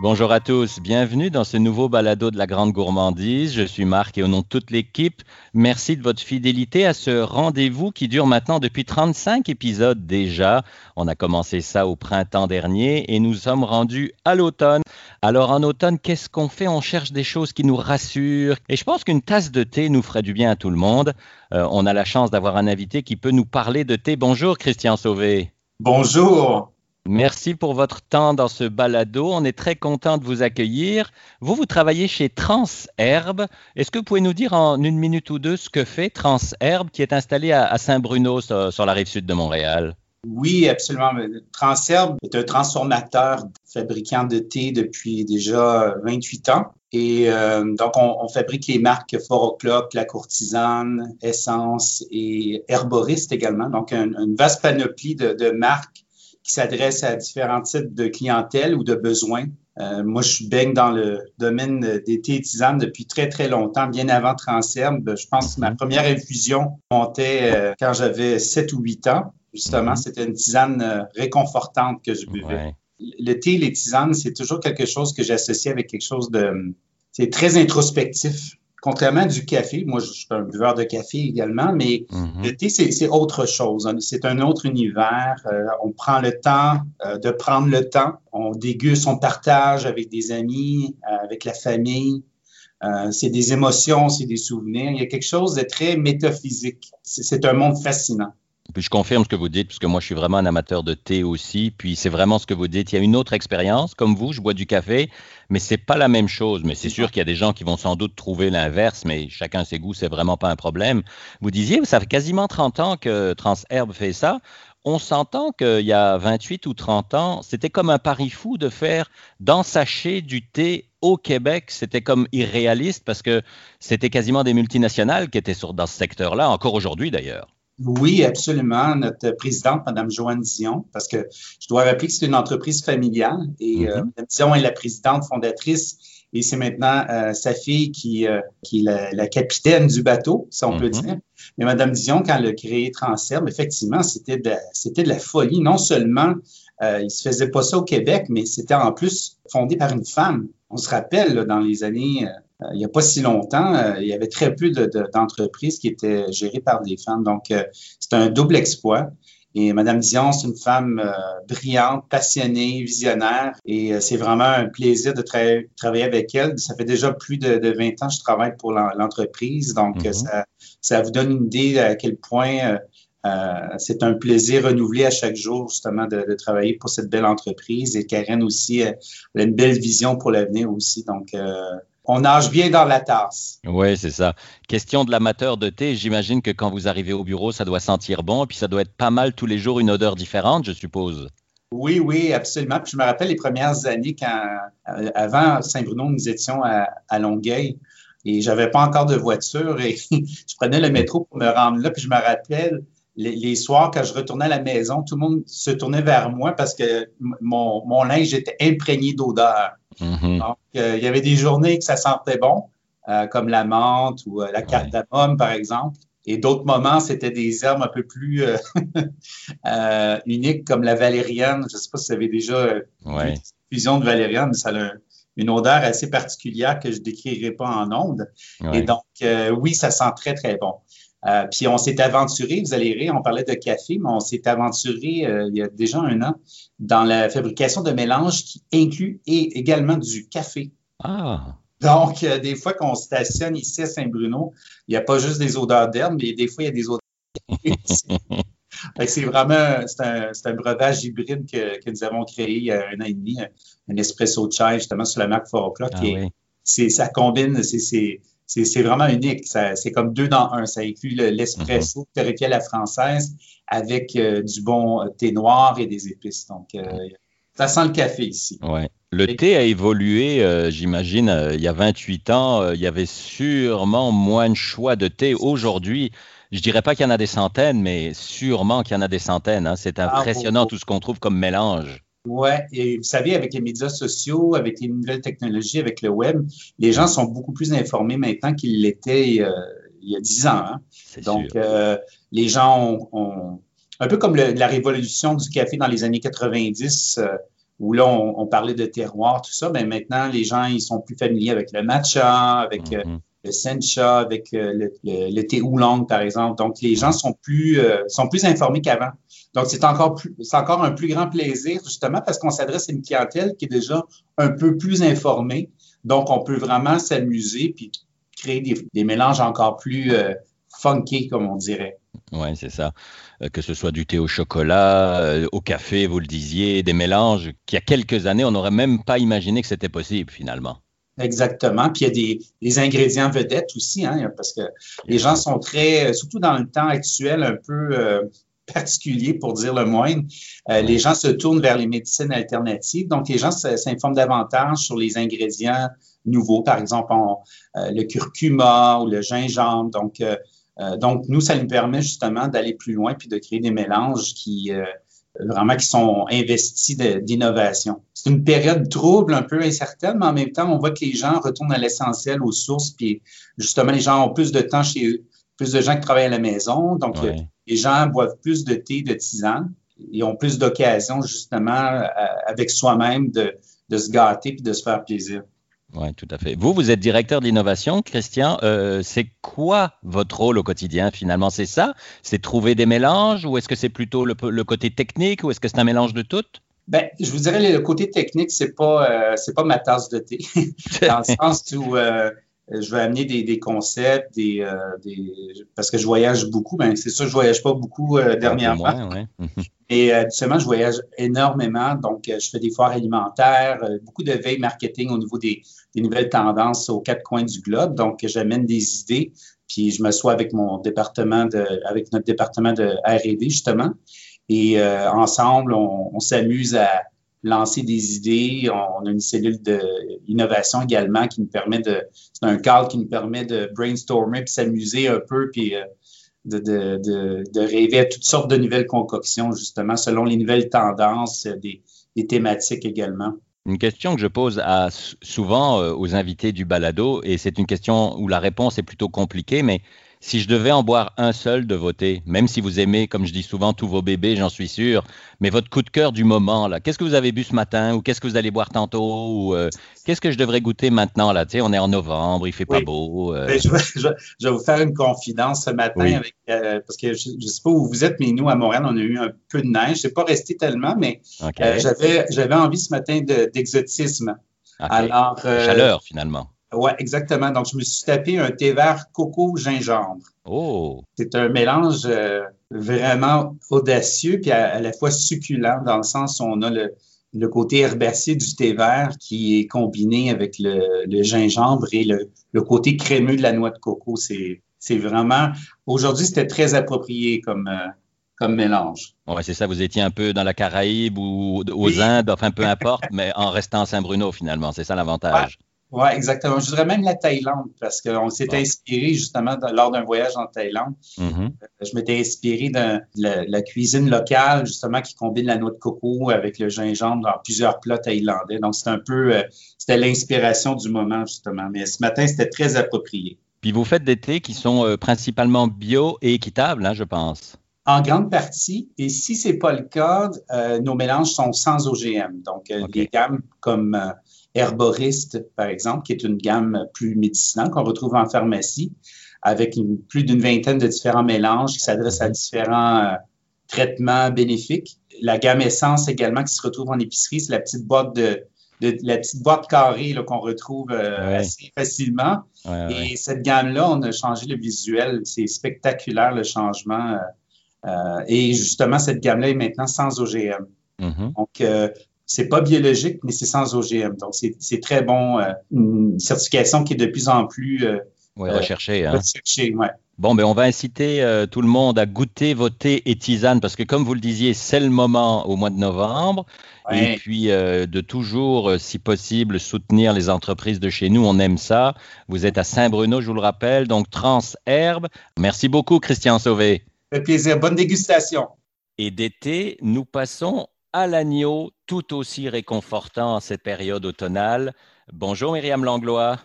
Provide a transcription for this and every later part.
Bonjour à tous, bienvenue dans ce nouveau balado de la Grande Gourmandise. Je suis Marc et au nom de toute l'équipe, merci de votre fidélité à ce rendez-vous qui dure maintenant depuis 35 épisodes déjà. On a commencé ça au printemps dernier et nous sommes rendus à l'automne. Alors en automne, qu'est-ce qu'on fait? On cherche des choses qui nous rassurent et je pense qu'une tasse de thé nous ferait du bien à tout le monde. Euh, on a la chance d'avoir un invité qui peut nous parler de thé. Bonjour Christian Sauvé. Bonjour. Merci pour votre temps dans ce balado. On est très content de vous accueillir. Vous, vous travaillez chez Transherbe. Est-ce que vous pouvez nous dire en une minute ou deux ce que fait Transherbe, qui est installé à, Saint-Bruno, sur, la rive sud de Montréal? Oui, absolument. Transherbe est un transformateur fabricant de thé depuis déjà 28 ans. Et euh, donc, on, fabrique les marques Fort O'Clock, La Courtisane, Essence et Herboriste également. Donc, une vaste panoplie de marques qui s'adresse à différents types de clientèle ou de besoins. Euh, moi, je baigne dans le domaine des thés et tisanes depuis très, très longtemps, bien avant Transherbe. Je pense que ma première infusion montait euh, quand j'avais 7 ou 8 ans. Justement, mhm. c'était une tisane euh, réconfortante que je buvais. Le thé et les tisanes, c'est toujours quelque chose que j'associe avec quelque chose de... C'est très introspectif contrairement du café, moi je suis un buveur de café également, mais mhm. le thé, c'est autre chose. C'est un autre univers. Euh, on prend le temps euh, de prendre le temps. On déguste, on partage avec des amis, euh, avec la famille. c'est des émotions, c'est des souvenirs. Il y a quelque chose de très métaphysique. C'est un monde fascinant. Puis je confirme ce que vous dites, puisque moi je suis vraiment un amateur de thé aussi. Puis c'est vraiment ce que vous dites. Il y a une autre expérience. Comme vous, je bois du café, mais c'est pas la même chose. Mais c'est sûr qu'il y a des gens qui vont sans doute trouver l'inverse, mais chacun ses goûts, c'est vraiment pas un problème. Vous disiez, ça fait quasiment 30 ans que Transherbe fait ça. On s'entend qu'il y a 28 ou 30 ans, c'était comme un pari fou de faire dans sachet du thé au Québec. C'était comme irréaliste parce que c'était quasiment des multinationales qui étaient sur, dans ce secteur-là, encore aujourd'hui d'ailleurs. Oui, absolument. Notre présidente, Mme Joanne Dion, parce que je dois rappeler que c'est une entreprise familiale et euh, mm-hmm. Dion est la présidente fondatrice et c'est maintenant euh, sa fille qui, euh, qui est la, capitaine du bateau, si on peut mm-hmm. dire. Mais Mme Dion, quand elle a créé Transherbe, effectivement, c'était de, c'était de la folie. Non seulement euh, il se faisait pas ça au Québec, mais c'était en plus fondé par une femme. On se rappelle, là, dans les années euh, il n'y a pas si longtemps, euh, il y avait très peu d'entreprises qui étaient gérées par des femmes. Donc, euh, c'est un double exploit. Et Madame Dion, c'est une femme brillante, passionnée, visionnaire, et c'est vraiment un plaisir de travailler avec elle. Ça fait déjà plus de, 20 ans que je travaille pour l'entreprise, donc mm-hmm. ça, ça, vous donne une idée à quel point c'est un plaisir renouvelé à chaque jour, justement, de, travailler pour cette belle entreprise. Et Karen aussi, elle a une belle vision pour l'avenir aussi. Donc, on nage bien dans la tasse. Oui, c'est ça. Question de l'amateur de thé, j'imagine que quand vous arrivez au bureau, ça doit sentir bon, puis ça doit être pas mal tous les jours une odeur différente, je suppose. Oui, oui, absolument. Puis je me rappelle les premières années quand, euh, avant Saint-Bruno, nous étions à, Longueuil et j'avais pas encore de voiture et je prenais le métro pour me rendre là. Puis je me rappelle les, soirs quand je retournais à la maison, tout le monde se tournait vers moi parce que mon, mon linge était imprégné d'odeur. Mm-hmm. Donc, euh, il y avait des journées que ça sentait bon, euh, comme la menthe ou euh, la cardamome, par exemple. Et d'autres moments, c'était des herbes un peu plus uniques, comme la valériane. Je ne sais pas si vous avez déjà une fusion de valériane, mais ça a une odeur assez particulière que je ne décrirai pas en ondes. Et donc, oui, ça sent très, très bon. Puis on s'est aventuré, vous allez rire, on parlait de café, mais on s'est aventuré il y a déjà un an dans la fabrication de mélanges qui inclut également du café. Ah. Donc, euh, des fois qu'on stationne ici à Saint-Bruno, il n'y a pas juste des odeurs d'herbe, mais des fois, il y a des odeurs. c'est vraiment c'est un, un, breuvage hybride que, que, nous avons créé il y a un an et demi, un, espresso chai, justement, sur la marque Four O'Clock. Ah, ça combine, c'est vraiment unique. C'est comme deux dans un. Ça inclut l'espresso mm à la française avec euh, du bon thé noir et des épices. Donc, euh, ça sent le café ici. Ouais. Le thé a évolué, euh, j'imagine, il y a 28 ans, il y avait sûrement moins de choix de thé. Aujourd'hui, je dirais pas qu'il y en a des centaines, mais sûrement qu'il y en a des centaines. Hein. C'est ah, impressionnant tout ce qu'on trouve comme mélange. Oui, et vous savez, avec les médias sociaux, avec les nouvelles technologies, avec le web, les gens sont beaucoup plus informés maintenant qu'ils l'étaient il y a dix ans. Hein. Donc, euh, les gens ont, un peu comme la révolution du café dans les années 90, euh, où là, on, parlait de terroir, tout ça, mais maintenant, les gens, ils sont plus familiers avec le matcha, avec mm-hmm le sencha, avec euh, le, le, thé oolong, par exemple. Donc, les gens sont plus, euh, sont plus informés qu'avant. Donc, c'est encore, plus, c'est encore un plus grand plaisir, justement, parce qu'on s'adresse à une clientèle qui est déjà un peu plus informée. Donc, on peut vraiment s'amuser puis créer des, des mélanges encore plus euh, funky, comme on dirait. Oui, c'est ça. que ce soit du thé au chocolat, au café, vous le disiez, des mélanges qu'il y a quelques années, on n'aurait même pas imaginé que c'était possible finalement. Exactement. Puis il y a des, des ingrédients vedettes aussi, hein, parce que les gens sont très, surtout dans le temps actuel, un peu euh, particulier pour dire le moindre. Euh, les gens se tournent vers les médecines alternatives. Donc, les gens s'informent davantage sur les ingrédients nouveaux, par exemple euh, le curcuma ou le gingembre. Donc, donc, nous, ça nous permet justement d'aller plus loin puis de créer des mélanges qui vraiment qui sont investis d'innovation. C'est une période trouble, un peu incertaine, mais en même temps, on voit que les gens retournent à l'essentiel, aux sources, puis justement, les gens ont plus de temps chez eux, plus de gens qui travaillent à la maison, donc les gens boivent plus de thé, de tisane, et ont plus d'occasions justement euh, avec soi-même de, de se gâter puis de se faire plaisir. Oui, tout à fait. Vous, vous êtes directeur d'innovation, Christian. Euh, c'est quoi votre rôle au quotidien finalement? C'est ça? C'est trouver des mélanges? Ou est-ce que c'est plutôt le, côté technique? Ou est-ce que c'est un mélange de tout? Ben, je vous dirais le côté technique, c'est pas euh, c'est pas ma tasse de thé, dans le sens où euh, je vais amener des, des concepts, des, des, parce que je voyage beaucoup. Ben c'est sûr, je voyage pas beaucoup dernièrement. Ouais, Et euh, je voyage énormément. Donc, euh, je fais des foires alimentaires, euh, beaucoup de veille marketing au niveau des, des, nouvelles tendances aux quatre coins du globe. Donc, j'amène des idées, puis je me m'assois avec mon département de, avec notre département de R&D justement. Et euh, ensemble, on, on s'amuse à lancer des idées. On, a une cellule d'innovation également qui nous permet de, c'est un cadre qui nous permet de brainstormer puis s'amuser un peu, puis de, de, de, rêver à toutes sortes de nouvelles concoctions, justement, selon les nouvelles tendances, euh, des, thématiques également. Une question que je pose souvent euh, aux invités du balado, et c'est une question où la réponse est plutôt compliquée, mais si je devais en boire un seul de voter, même si vous aimez, comme je dis souvent, tous vos bébés, j'en suis sûr, mais votre coup de cœur du moment, là, qu'est-ce que vous avez bu ce matin ou qu'est-ce que vous allez boire tantôt ou euh, qu'est-ce que je devrais goûter maintenant là? Tu sais, on est en novembre, il fait pas beau. Euh. Ben, je, vais, vous faire une confidence ce matin avec, euh, parce que je, ne sais pas où vous êtes, mais nous à Montréal, on a eu un peu de neige. C'est pas resté tellement, mais j'avais j'avais envie ce matin d'exotisme. Alors, chaleur finalement. Oui, exactement. Donc, je me suis tapé un thé vert coco-gingembre. Oh! C'est un mélange euh, vraiment audacieux puis à, la fois succulent dans le sens où on a le, le, côté herbacé du thé vert qui est combiné avec le, le gingembre et le, le, côté crémeux de la noix de coco. C'est, c'est vraiment... Aujourd'hui, c'était très approprié comme... Euh, comme mélange. Ouais, c'est ça, vous étiez un peu dans la Caraïbe ou aux Indes, enfin peu importe, mais en restant à Saint-Bruno finalement, c'est ça l'avantage. Oui, exactement. Je dirais même la Thaïlande, parce qu'on s'est inspiré justement lors d'un voyage en Thaïlande. Mm-hmm. Euh, je m'étais inspiré de la, cuisine locale, justement, qui combine la noix de coco avec le gingembre dans plusieurs plats thaïlandais. Donc, c'est un peu, euh, c'était l'inspiration du moment, justement. Mais ce matin, c'était très approprié. Puis vous faites des thés qui sont euh, principalement bio et équitables, hein, je pense. En grande partie. Et si c'est pas le cas, nos mélanges sont sans OGM. Donc, des gammes comme herboriste, par exemple, qui est une gamme plus médicinale qu'on retrouve en pharmacie, avec plus d'une vingtaine de différents mélanges qui s'adressent à différents euh, traitements bénéfiques. La gamme essence également qui se retrouve en épicerie, c'est la petite boîte de, la petite boîte carrée qu'on retrouve euh, assez facilement. Et cette gamme-là, on a changé le visuel. C'est spectaculaire le changement. Euh, et justement, cette gamme-là est maintenant sans OGM. Mm-hmm. Donc, c'est pas biologique, mais c'est sans OGM. Donc, c'est très bon. Euh, une certification qui est de plus en plus euh, recherchée. Hein? recherchée ouais. Bon, ben on va inciter euh, tout le monde à goûter vos thés et tisanes parce que, comme vous le disiez, c'est le moment au mois de novembre. Et puis, de toujours, si possible, soutenir les entreprises de chez nous. On aime ça. Vous êtes à Saint-Bruno, je vous le rappelle, donc Transherbe. Merci beaucoup, Christian Sauvé. Un plaisir. Bonne dégustation. Et d'été, nous passons à l'agneau, tout aussi réconfortant en cette période automnale. Bonjour Myriam Langlois.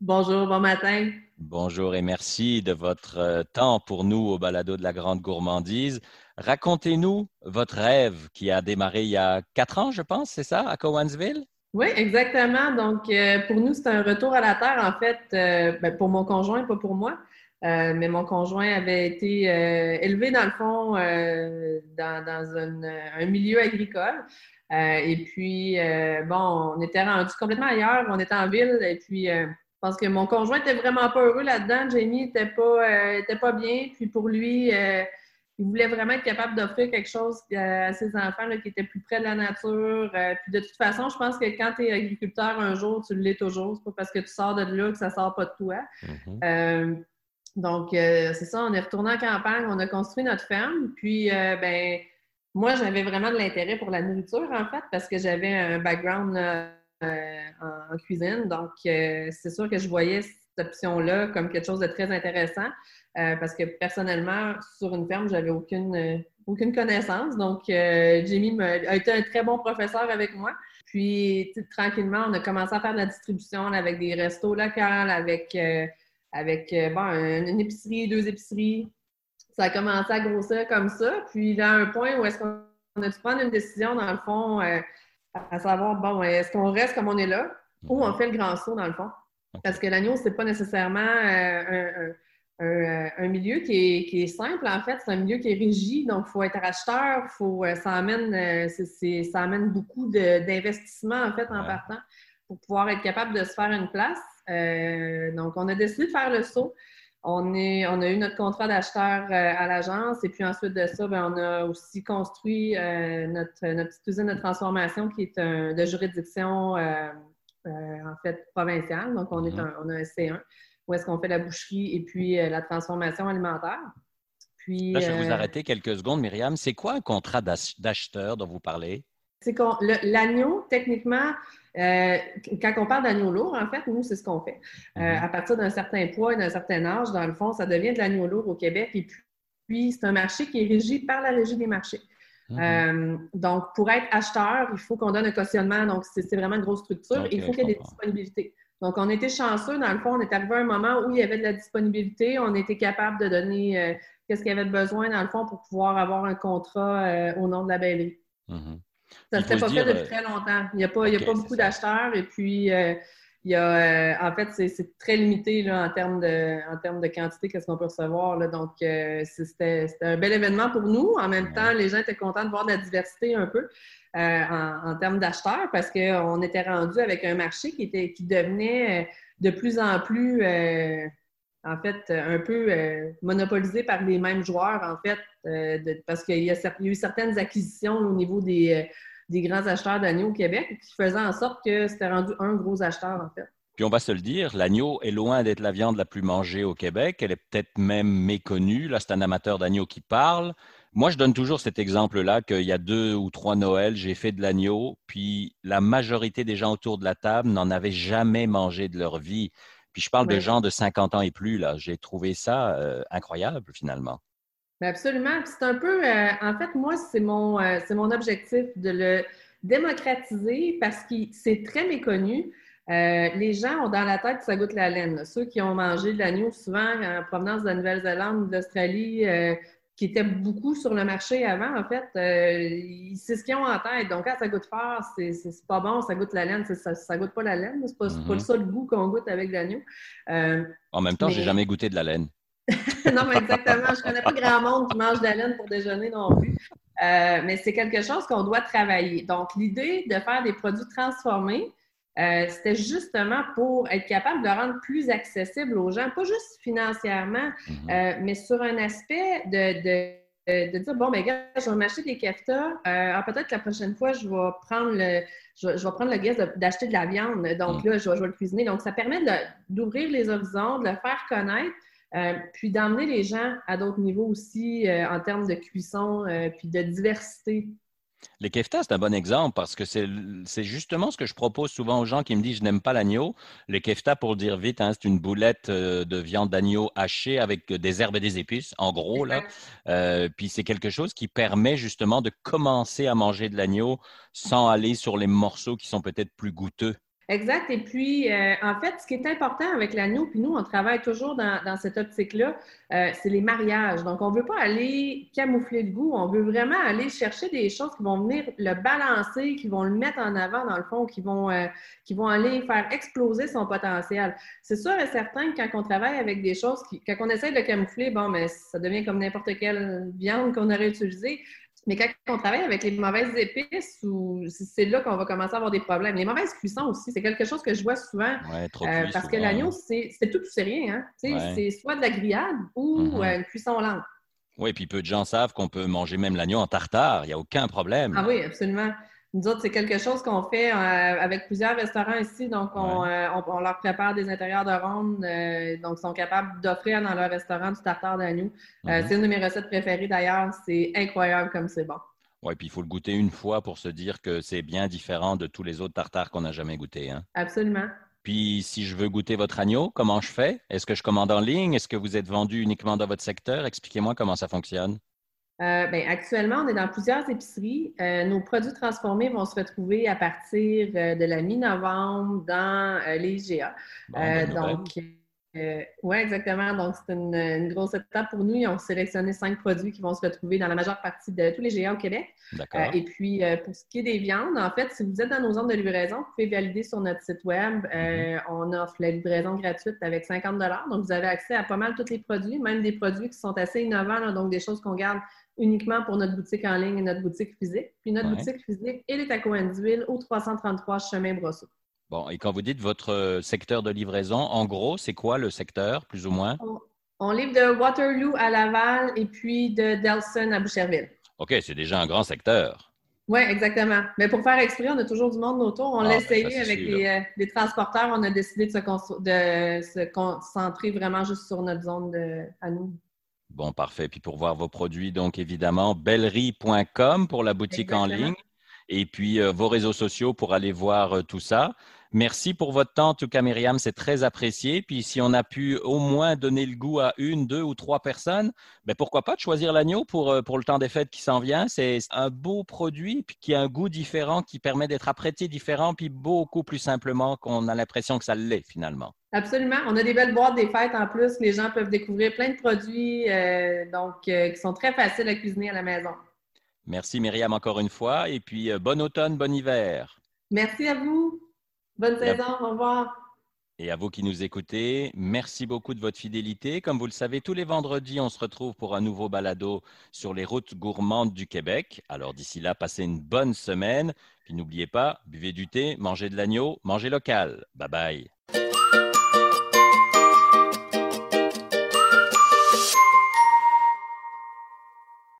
Bonjour, bon matin. Bonjour et merci de votre euh, temps pour nous au balado de la grande gourmandise. Racontez-nous votre rêve qui a démarré il y a quatre ans, je pense, c'est ça, à Cowansville? Oui, exactement. Donc, euh, pour nous, c'est un retour à la terre, en fait, euh, ben, pour mon conjoint, pas pour moi. Mais mon conjoint avait été élevé, dans le fond, dans, un, milieu agricole. et puis, bon, on était rendu complètement ailleurs. On était en ville. Et puis, parce que mon conjoint était vraiment pas heureux là-dedans. Jamie était pas, euh, était pas bien. Puis pour lui, euh, il voulait vraiment être capable d'offrir quelque chose à ses enfants qui était plus près de la nature. Euh, puis de toute façon, je pense que quand tu es agriculteur un jour, tu l'es toujours. C'est pas parce que tu sors de là que ça sort pas de toi. Mm-hmm. Donc, c'est ça, on est retourné en campagne, on a construit notre ferme. Puis, ben, moi, j'avais vraiment de l'intérêt pour la nourriture, en fait, parce que j'avais un background euh, en, cuisine. Donc, euh, c'est sûr que je voyais cette option-là comme quelque chose de très intéressant euh, parce que personnellement, sur une ferme, j'avais aucune, aucune connaissance. Donc, Jimmy a été un très bon professeur avec moi. Puis, tranquillement, on a commencé à faire de la distribution avec des restos locaux, avec, avec bon, une épicerie, deux épiceries. Ça a commencé à grossir comme ça. Puis, il y a un point où est-ce qu'on a dû prendre une décision, dans le fond, à savoir, bon, est-ce qu'on reste comme on est là ou on fait le grand saut dans le fond? Parce que l'agneau, c'est pas nécessairement euh, euh, un, milieu qui est, simple, en fait. C'est un milieu qui est régi, donc il faut être acheteur, faut, euh, ça, amène, ça amène beaucoup d'investissement, en fait, en partant pour pouvoir être capable de se faire une place. Donc, on a décidé de faire le saut. On, est, on a eu notre contrat d'acheteur euh, à l'agence et puis ensuite de ça, ben, on a aussi construit euh, notre, petite usine de transformation qui est un, de juridiction euh, en fait provinciale. Donc, on, est mm-hmm. un, on a un C1 où est-ce qu'on fait la boucherie et puis la transformation alimentaire. Puis, je vais vous arrêter quelques secondes, Myriam. C'est quoi un contrat d'acheteur dont vous parlez? C'est l'agneau, techniquement, euh, quand on parle d'agneau lourd, en fait, nous, c'est ce qu'on fait. Euh, mm-hmm. à partir d'un certain poids et d'un certain âge, dans le fond, ça devient de l'agneau lourd au Québec. Et puis, c'est un marché qui est régi par la Régie des marchés. Mm-hmm. Euh, donc, pour être acheteur, il faut qu'on donne un cautionnement. Donc, c'est vraiment une grosse structure. il faut qu'il y ait des disponibilités. Donc, on était chanceux. Dans le fond, on est arrivé à un moment où il y avait de la disponibilité. On était capable de donner qu'est-ce qu'il y avait de besoin, dans le fond, pour pouvoir avoir un contrat au nom de la belle mm ça ne s'est pas fait depuis euh, très longtemps. Il n'y a pas, a pas beaucoup d'acheteurs et puis euh, il y a, euh, en fait, c'est très limité là, en, termes de, en termes de quantité qu'est-ce qu'on peut recevoir. Là. Donc, c'était un bel événement pour nous. En même temps, les gens étaient contents de voir de la diversité un peu en, termes d'acheteurs parce qu'on était rendu avec un marché qui, était, qui devenait de plus en plus en fait, un peu monopolisé par les mêmes joueurs, en fait, parce qu'il y, a eu certaines acquisitions au niveau des, des grands acheteurs d'agneaux au Québec qui faisaient en sorte que c'était rendu un gros acheteur, en fait. Puis on va se le dire, l'agneau est loin d'être la viande la plus mangée au Québec. Elle est peut-être même méconnue. Là, c'est un amateur d'agneau qui parle. Moi, je donne toujours cet exemple-là qu'il y a deux ou trois Noëls, j'ai fait de l'agneau, puis la majorité des gens autour de la table n'en avaient jamais mangé de leur vie. Puis je parle de gens de 50 ans et plus, là. J'ai trouvé ça euh, incroyable, finalement. Absolument. C'est un peu, euh, en fait, moi, c'est mon, euh, c'est mon objectif de le démocratiser parce que c'est très méconnu. Euh, les gens ont dans la tête que ça goûte la laine. Ceux qui ont mangé de l'agneau souvent en provenance de la Nouvelle-Zélande ou d'Australie, qui étaient beaucoup sur le marché avant, en fait, c'est ce qu'ils ont en tête. Donc, quand ça goûte fort, c'est, c'est, pas bon, ça goûte la laine, ça, ça goûte pas la laine. C'est pas, pas mm-hmm. le goût qu'on goûte avec l'agneau. en même temps, j'ai jamais goûté de la laine. non, mais exactement. Je connais pas grand monde qui mange de la laine pour déjeuner non plus. Euh, mais c'est quelque chose qu'on doit travailler. Donc, l'idée de faire des produits transformés, euh, c'était justement pour être capable de rendre plus accessible aux gens, pas juste financièrement, mm-hmm. euh, mais sur un aspect de, de, dire bon, ben gars, je vais m'acheter des keftas. Ah, peut-être que la prochaine fois, je vais prendre le, je, vais prendre le geste d'acheter de, la viande. Donc mm. là, je vais, je vais, le cuisiner. Donc, ça permet d'ouvrir les horizons, de le faire connaître. Euh, puis d'emmener les gens à d'autres niveaux aussi euh, en termes de cuisson, euh, puis de diversité. Les keftas, c'est un bon exemple parce que c'est justement ce que je propose souvent aux gens qui me disent je n'aime pas l'agneau. Les keftas, pour le dire vite, hein, c'est une boulette de viande d'agneau hachée avec des herbes et des épices, en gros. là. puis c'est quelque chose qui permet justement de commencer à manger de l'agneau sans aller sur les morceaux qui sont peut-être plus goûteux. Exact. Et puis, euh, en fait, ce qui est important avec l'agneau, puis nous, on travaille toujours dans, dans cette optique-là, euh, c'est les mariages. Donc, on ne veut pas aller camoufler le goût, on veut vraiment aller chercher des choses qui vont venir le balancer, qui vont le mettre en avant, dans le fond, qui vont, euh, qui vont aller faire exploser son potentiel. C'est sûr et certain que quand on travaille avec des choses, qui, quand on essaie de le camoufler, bon, mais ça devient comme n'importe quelle viande qu'on aurait utilisée. Mais quand on travaille avec les mauvaises épices, c'est là qu'on va commencer à avoir des problèmes. Les mauvaises cuissons aussi, c'est quelque chose que je vois souvent. Euh, parce que l'agneau, c'est tout ou c'est rien. Hein? C'est soit de la grillade ou mm-hmm. euh, une cuisson lente. Oui, puis peu de gens savent qu'on peut manger même l'agneau en tartare. Il n'y a aucun problème. Ah oui, absolument. Nous autres, c'est quelque chose qu'on fait euh, avec plusieurs restaurants ici. Donc, on, leur prépare des intérieurs de ronde. donc, ils sont capables d'offrir dans leur restaurant du tartare d'agneau. Mm-hmm. c'est une de mes recettes préférées d'ailleurs. C'est incroyable comme c'est bon. Oui, puis il faut le goûter une fois pour se dire que c'est bien différent de tous les autres tartares qu'on n'a jamais goûté. Hein? Absolument. Puis, si je veux goûter votre agneau, comment je fais? Est-ce que je commande en ligne? Est-ce que vous êtes vendu uniquement dans votre secteur? Expliquez-moi comment ça fonctionne. Euh, ben, actuellement, on est dans plusieurs épiceries. Euh, nos produits transformés vont se retrouver à partir euh, de la mi-novembre dans les IGA. donc, euh, oui, exactement. Donc, c'est une, grosse étape pour nous. Ils ont sélectionné cinq produits qui vont se retrouver dans la majeure partie de tous les géants au Québec. D'accord. et puis, pour ce qui est des viandes, en fait, si vous êtes dans nos zones de livraison, vous pouvez valider sur notre site Web. Mm-hmm. On offre la livraison gratuite avec 50 Donc, vous avez accès à pas mal tous les produits, même des produits qui sont assez innovants, donc des choses qu'on garde uniquement pour notre boutique en ligne et notre boutique physique. Puis notre boutique physique, elle est à Coinsville, au 333 chemin Brosseau. Bon, et quand vous dites votre euh, secteur de livraison, en gros, c'est quoi le secteur, plus ou moins? On, livre de Waterloo à Laval et puis de Delson à Boucherville. OK, c'est déjà un grand secteur. Oui, exactement. Mais pour faire exprès, on a toujours du monde autour. On ah, l'a ben, essayé avec euh, les, transporteurs. On a décidé de se, de se, concentrer vraiment juste sur notre zone de, à nous. Bon, parfait. Puis pour voir vos produits, donc évidemment, bellerie.com pour la boutique en ligne et puis euh, vos réseaux sociaux pour aller voir euh, tout ça. Merci pour votre temps, en tout cas, Myriam, c'est très apprécié. Puis si on a pu au moins donner le goût à une, deux ou trois personnes, ben pourquoi pas de choisir l'agneau pour, euh, pour le temps des fêtes qui s'en vient. C'est un beau produit puis qui a un goût différent, qui permet d'être apprécié différent, puis beaucoup plus simplement qu'on a l'impression que ça l'est finalement. Absolument. On a des belles boîtes des fêtes en plus. Les gens peuvent découvrir plein de produits donc, qui sont très faciles à cuisiner à la maison. Merci Myriam encore une fois. Et puis, euh, bon automne, bon hiver. Merci à vous. Bonne saison. Au revoir. Et à vous qui nous écoutez, merci beaucoup de votre fidélité. Comme vous le savez, tous les vendredis, on se retrouve pour un nouveau balado sur les routes gourmandes du Québec. Alors d'ici là, passez une bonne semaine. Puis n'oubliez pas, buvez du thé, mangez de l'agneau, mangez local. Bye bye.